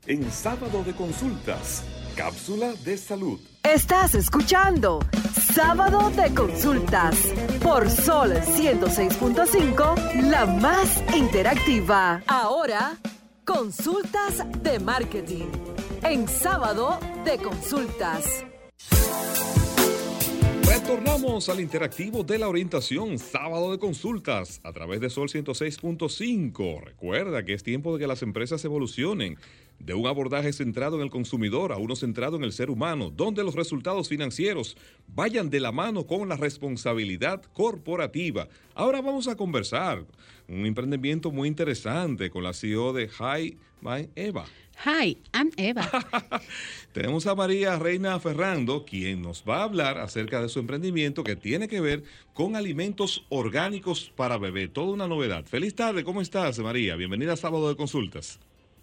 En sábado de consultas, cápsula de salud. Estás escuchando Sábado de Consultas por Sol 106.5, la más interactiva. Ahora Consultas de marketing. En sábado de consultas. Retornamos al interactivo de la orientación, sábado de consultas, a través de Sol 106.5. Recuerda que es tiempo de que las empresas evolucionen de un abordaje centrado en el consumidor a uno centrado en el ser humano, donde los resultados financieros vayan de la mano con la responsabilidad corporativa. Ahora vamos a conversar un emprendimiento muy interesante con la CEO de Hi My Eva. Hi, I'm Eva. Tenemos a María Reina Ferrando, quien nos va a hablar acerca de su emprendimiento que tiene que ver con alimentos orgánicos para bebé. Toda una novedad. Feliz tarde, ¿cómo estás, María? Bienvenida a Sábado de Consultas.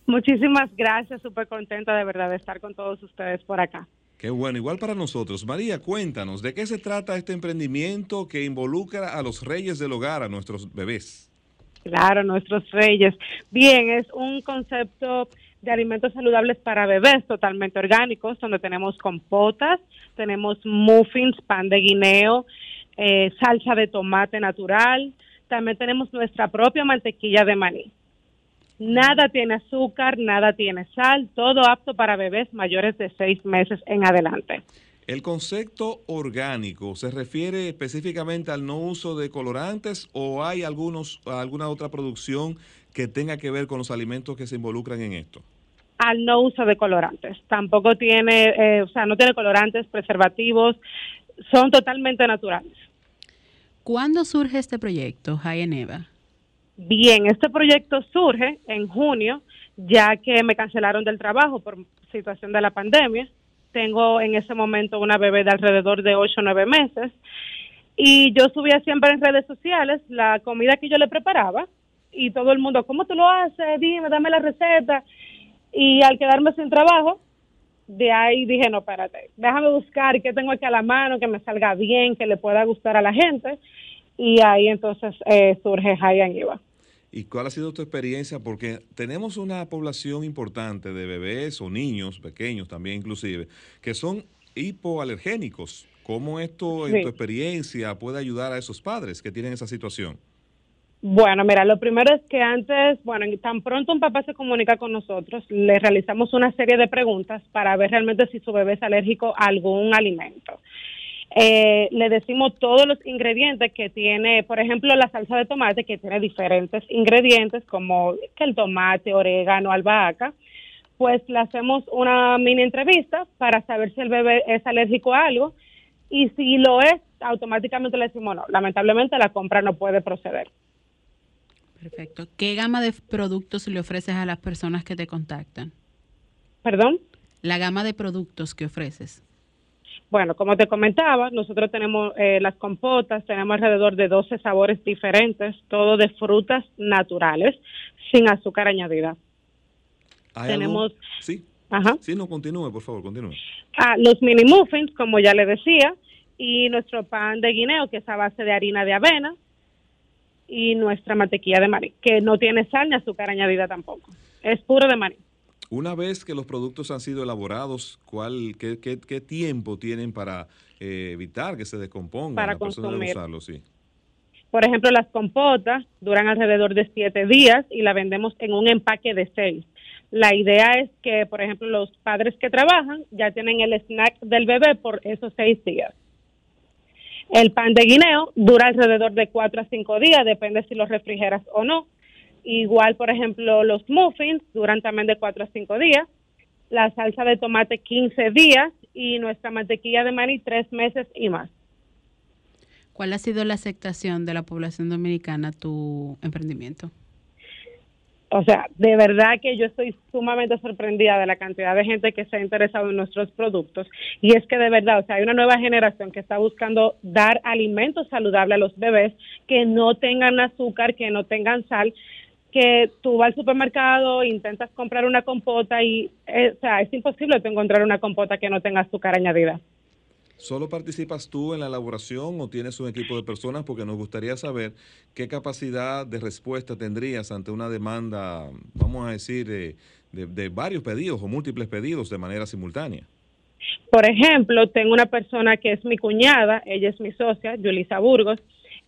Muchísimas gracias, súper contenta de verdad de estar con todos ustedes por acá. Qué bueno, igual para nosotros. María, cuéntanos, ¿de qué se trata este emprendimiento que involucra a los reyes del hogar, a nuestros bebés? Claro, nuestros reyes. Bien, es un concepto de alimentos saludables para bebés totalmente orgánicos, donde tenemos compotas, tenemos muffins, pan de guineo, eh, salsa de tomate natural, también tenemos nuestra propia mantequilla de maní. Nada tiene azúcar, nada tiene sal, todo apto para bebés mayores de seis meses en adelante. ¿El concepto orgánico se refiere específicamente al no uso de colorantes o hay algunos, alguna otra producción que tenga que ver con los alimentos que se involucran en esto? Al no uso de colorantes. Tampoco tiene, eh, o sea, no tiene colorantes, preservativos, son totalmente naturales. ¿Cuándo surge este proyecto, Jayeneva? Bien, este proyecto surge en junio, ya que me cancelaron del trabajo por situación de la pandemia. Tengo en ese momento una bebé de alrededor de 8 o 9 meses y yo subía siempre en redes sociales la comida que yo le preparaba y todo el mundo, ¿cómo tú lo haces? Dime, dame la receta. Y al quedarme sin trabajo, de ahí dije, no, espérate, déjame buscar qué tengo aquí a la mano, que me salga bien, que le pueda gustar a la gente y ahí entonces eh, surge Hayan Iba. ¿Y cuál ha sido tu experiencia? Porque tenemos una población importante de bebés o niños pequeños también inclusive, que son hipoalergénicos. ¿Cómo esto en tu experiencia puede ayudar a esos padres que tienen esa situación? Bueno, mira, lo primero es que antes, bueno, tan pronto un papá se comunica con nosotros, le realizamos una serie de preguntas para ver realmente si su bebé es alérgico a algún alimento. Eh, le decimos todos los ingredientes que tiene, por ejemplo, la salsa de tomate, que tiene diferentes ingredientes como el tomate, orégano, albahaca, pues le hacemos una mini entrevista para saber si el bebé es alérgico a algo y si lo es, automáticamente le decimos no, lamentablemente la compra no puede proceder. Perfecto. ¿Qué gama de productos le ofreces a las personas que te contactan? ¿Perdón? La gama de productos que ofreces. Bueno, como te comentaba, nosotros tenemos eh, las compotas, tenemos alrededor de 12 sabores diferentes, todo de frutas naturales, sin azúcar añadida. tenemos... Sí. Ajá. Sí, no, continúe, por favor, continúe. Ah, los mini muffins, como ya le decía, y nuestro pan de guineo, que es a base de harina de avena, y nuestra mantequilla de maní, que no tiene sal ni azúcar añadida tampoco. Es puro de maní. Una vez que los productos han sido elaborados, ¿cuál, qué, qué, tiempo tienen para eh, evitar que se descompongan? Para consumir. sí. Por ejemplo, las compotas duran alrededor de siete días y la vendemos en un empaque de seis. La idea es que, por ejemplo, los padres que trabajan ya tienen el snack del bebé por esos seis días. El pan de guineo dura alrededor de cuatro a cinco días, depende si lo refrigeras o no. Igual, por ejemplo, los muffins duran también de 4 a 5 días, la salsa de tomate 15 días y nuestra mantequilla de maní 3 meses y más. ¿Cuál ha sido la aceptación de la población dominicana a tu emprendimiento? O sea, de verdad que yo estoy sumamente sorprendida de la cantidad de gente que se ha interesado en nuestros productos. Y es que de verdad, o sea, hay una nueva generación que está buscando dar alimentos saludables a los bebés que no tengan azúcar, que no tengan sal que tú vas al supermercado, intentas comprar una compota y, eh, o sea, es imposible encontrar una compota que no tenga azúcar añadida. ¿Solo participas tú en la elaboración o tienes un equipo de personas? Porque nos gustaría saber qué capacidad de respuesta tendrías ante una demanda, vamos a decir, de, de varios pedidos o múltiples pedidos de manera simultánea. Por ejemplo, tengo una persona que es mi cuñada, ella es mi socia, Yulisa Burgos.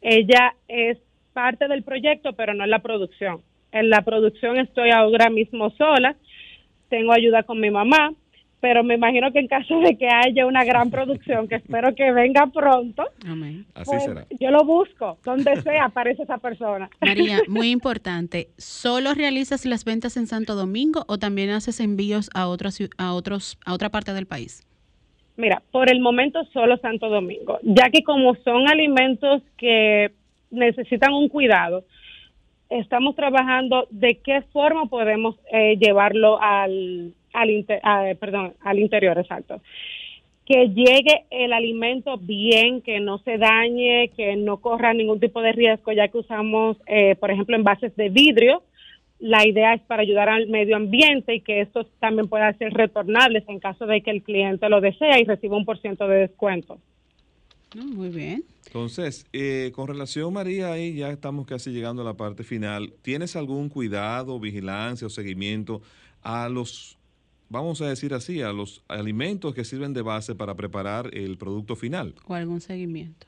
Ella es parte del proyecto, pero no en la producción. En la producción estoy ahora mismo sola, tengo ayuda con mi mamá, pero me imagino que en caso de que haya una gran producción, que espero que venga pronto, Así pues, será. yo lo busco, donde sea aparece esa persona. María, muy importante, ¿solo realizas las ventas en Santo Domingo o también haces envíos a otros a otros a otra parte del país? Mira, por el momento solo Santo Domingo, ya que como son alimentos que necesitan un cuidado, estamos trabajando de qué forma podemos eh, llevarlo al, al, perdón, al interior, exacto. Que llegue el alimento bien, que no se dañe, que no corra ningún tipo de riesgo, ya que usamos, eh, por ejemplo, envases de vidrio. La idea es para ayudar al medio ambiente y que estos también puedan ser retornables en caso de que el cliente lo desea y reciba un por ciento de descuento. muy bien. Entonces, eh, con relación, María, ahí ya estamos casi llegando a la parte final. ¿Tienes algún cuidado, vigilancia o seguimiento a los, vamos a decir así, a los alimentos que sirven de base para preparar el producto final? ¿O algún seguimiento?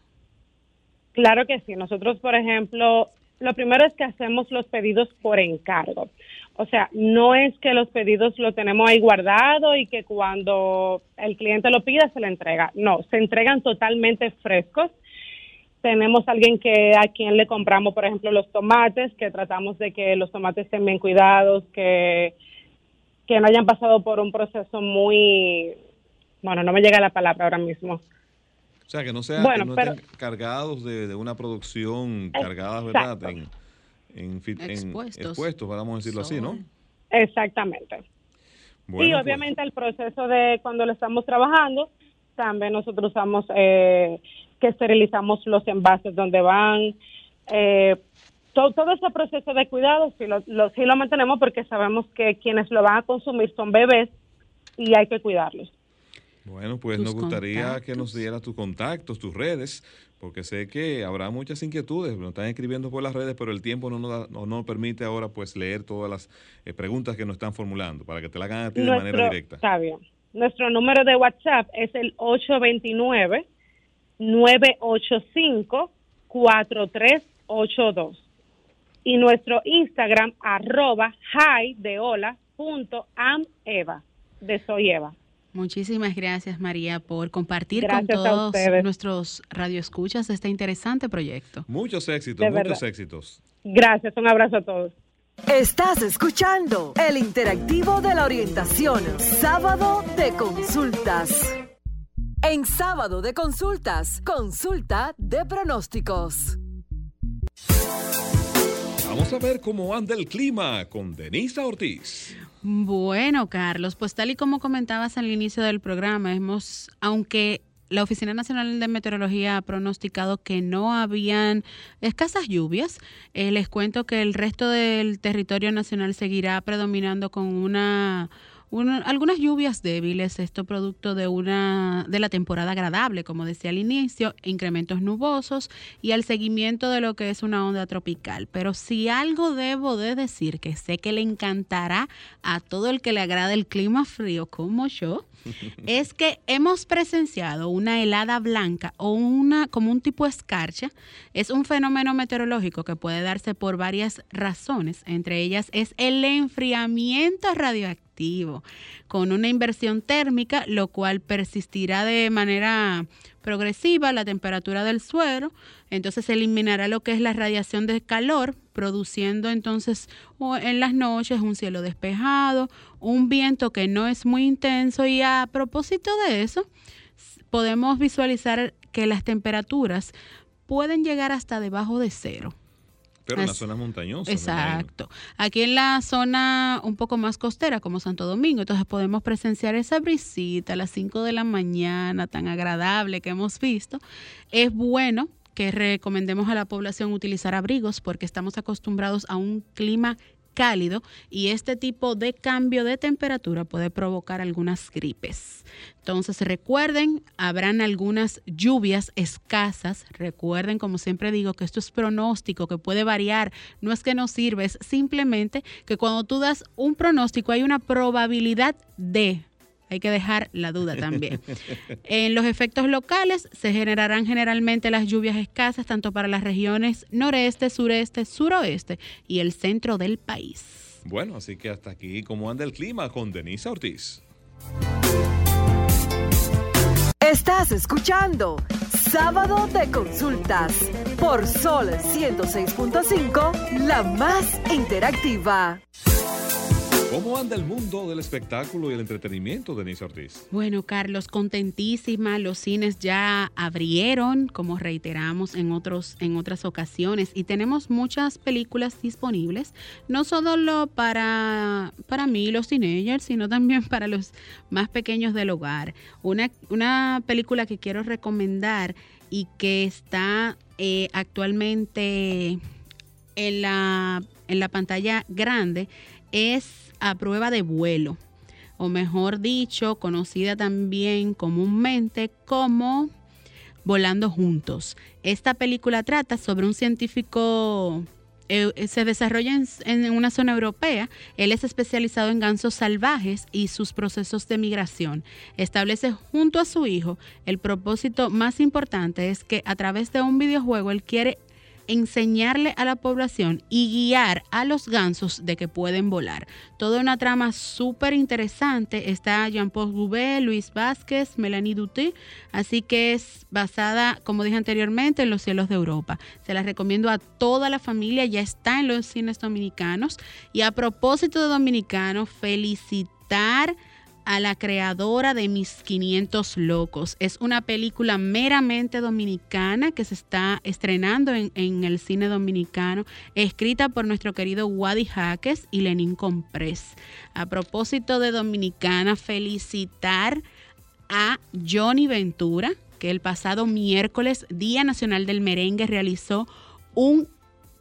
Claro que sí. Nosotros, por ejemplo, lo primero es que hacemos los pedidos por encargo. O sea, no es que los pedidos lo tenemos ahí guardado y que cuando el cliente lo pida se le entrega. No, se entregan totalmente frescos tenemos alguien que a quien le compramos, por ejemplo, los tomates, que tratamos de que los tomates estén bien cuidados, que, que no hayan pasado por un proceso muy, bueno, no me llega la palabra ahora mismo. O sea, que no, sean estén cargados de, una producción, cargadas, ¿verdad? En, expuestos. vamos a decirlo así, ¿no? Exactamente. y pues. obviamente el proceso de cuando lo estamos trabajando, también nosotros usamos eh, que esterilizamos los envases donde van. Eh, todo, todo, ese proceso de cuidado sí lo, sí lo mantenemos porque sabemos que quienes lo van a consumir son bebés y hay que cuarlos. Bueno, pues nos gustaría que nos dieras tus contactos, tus redes, porque sé que habrá muchas inquietudes, nos están escribiendo por las redes, pero el tiempo no nos, no nos permite ahora pues leer todas las eh, preguntas que nos están formulando, para que te la hagan a ti de manera directa. Está bien. Nuestro número de WhatsApp es el 829 985-4382. Y nuestro Instagram, arroba hi de hola punto am eva, de soy Eva. Muchísimas gracias María por compartir con todos nuestros radioescuchas este interesante proyecto. Muchos éxitos, muchos éxitos. Gracias, un abrazo a todos. Estás escuchando el interactivo de la orientación, sábado de consultas. En sábado de consultas, consulta de pronósticos. A ver cómo anda el clima con Denisa Ortiz. Bueno, Carlos, pues tal y como comentabas al inicio del programa, hemos, aunque la Oficina Nacional de Meteorología ha pronosticado que no habían escasas lluvias. Eh, les cuento que el resto del territorio nacional seguirá predominando con una algunas lluvias débiles, esto producto de una de la temporada agradable, como decía al inicio, incrementos nubosos y al seguimiento de lo que es una onda tropical. Pero si algo debo de decir que sé que le encantará a todo el que le agrada el clima frío como yo, es que hemos presenciado una helada blanca o una como un tipo escarcha. Es un fenómeno meteorológico que puede darse por varias razones. Entre ellas es el enfriamiento radioactivo con una inversión térmica, lo cual persistirá de manera progresiva la temperatura del suelo, entonces se eliminará lo que es la radiación de calor, produciendo entonces en las noches un cielo despejado, un viento que no es muy intenso y a propósito de eso, podemos visualizar que las temperaturas pueden llegar hasta debajo de cero. Pero en las zonas montañosas. Exacto. Aquí en la zona un poco más costera, como Santo Domingo, entonces podemos presenciar esa brisita a las 5 de la mañana tan agradable que hemos visto. Es bueno que recomendemos a la población utilizar abrigos porque estamos acostumbrados a un clima cálido y este tipo de cambio de temperatura puede provocar algunas gripes. Entonces recuerden, habrán algunas lluvias escasas. Recuerden, como siempre digo, que esto es pronóstico, que puede variar. No es que no sirve, es simplemente que cuando tú das un pronóstico hay una probabilidad de hay que dejar la duda también. en los efectos locales se generarán generalmente las lluvias escasas tanto para las regiones noreste, sureste, suroeste y el centro del país. Bueno, así que hasta aquí cómo anda el clima con Denise Ortiz. Estás escuchando Sábado de Consultas por Sol 106.5, la más interactiva. ¿Cómo anda el mundo del espectáculo y el entretenimiento, Denise Ortiz? Bueno, Carlos, contentísima. Los cines ya abrieron, como reiteramos en, otros, en otras ocasiones, y tenemos muchas películas disponibles, no solo para, para mí, los teenagers, sino también para los más pequeños del hogar. Una, una película que quiero recomendar y que está eh, actualmente en la, en la pantalla grande es a prueba de vuelo, o mejor dicho, conocida también comúnmente como Volando Juntos. Esta película trata sobre un científico eh, se desarrolla en, una zona europea. Él es especializado en gansos salvajes y sus procesos de migración. Establece junto a su hijo el propósito más importante es que a través de un videojuego él quiere enseñarle a la población y guiar a los gansos de que pueden volar. Toda una trama súper interesante. Está Jean-Paul Goubet, Luis Vázquez, Melanie Duty, así que es basada, como dije anteriormente, en los cielos de Europa. Se la recomiendo a toda la familia, ya está en los cines dominicanos. Y a propósito de dominicanos, felicitar a la creadora de Mis 500 Locos. Es una película meramente dominicana que se está estrenando en, el cine dominicano, escrita por nuestro querido Wadi Jaques y Lenin Comprés. A propósito de Dominicana, felicitar a Johnny Ventura, que el pasado miércoles, Día Nacional del Merengue, realizó un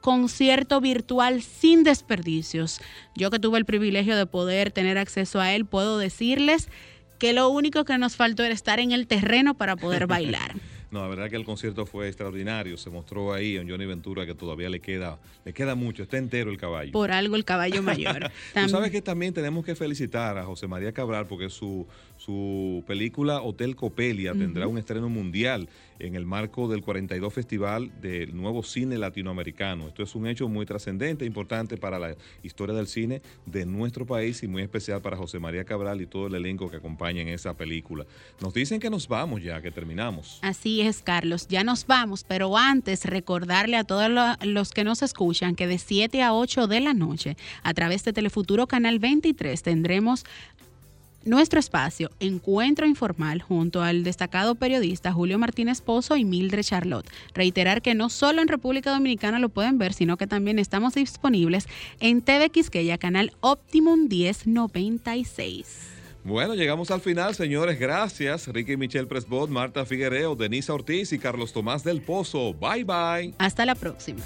concierto virtual sin desperdicios. Yo que tuve el privilegio de poder tener acceso a él, puedo decirles que lo único que nos faltó era estar en el terreno para poder bailar. No, la verdad que el concierto fue extraordinario. Se mostró ahí en Johnny Ventura que todavía le queda, le queda mucho. Está entero el caballo. Por algo el caballo mayor. Tú sabes que también tenemos que felicitar a José María Cabral porque su, su película Hotel Copelia tendrá un estreno mundial en el marco del 42 Festival del Nuevo Cine Latinoamericano. Esto es un hecho muy trascendente, importante para la historia del cine de nuestro país y muy especial para José María Cabral y todo el elenco que acompaña en esa película. Nos dicen que nos vamos ya, que terminamos. Así es, Carlos, ya nos vamos, pero antes recordarle a todos los que nos escuchan que de 7 a 8 de la noche, a través de Telefuturo Canal 23, tendremos nuestro espacio Encuentro Informal junto al destacado periodista Julio Martínez Pozo y Mildred Charlotte. Reiterar que no solo en República Dominicana lo pueden ver, sino que también estamos disponibles en TV Quisqueya, canal Optimum 1096. Bueno, llegamos al final, señores. Gracias. Ricky Michelle Presbot, Marta Figuereo, Denisa Ortiz y Carlos Tomás del Pozo. Bye bye. Hasta la próxima.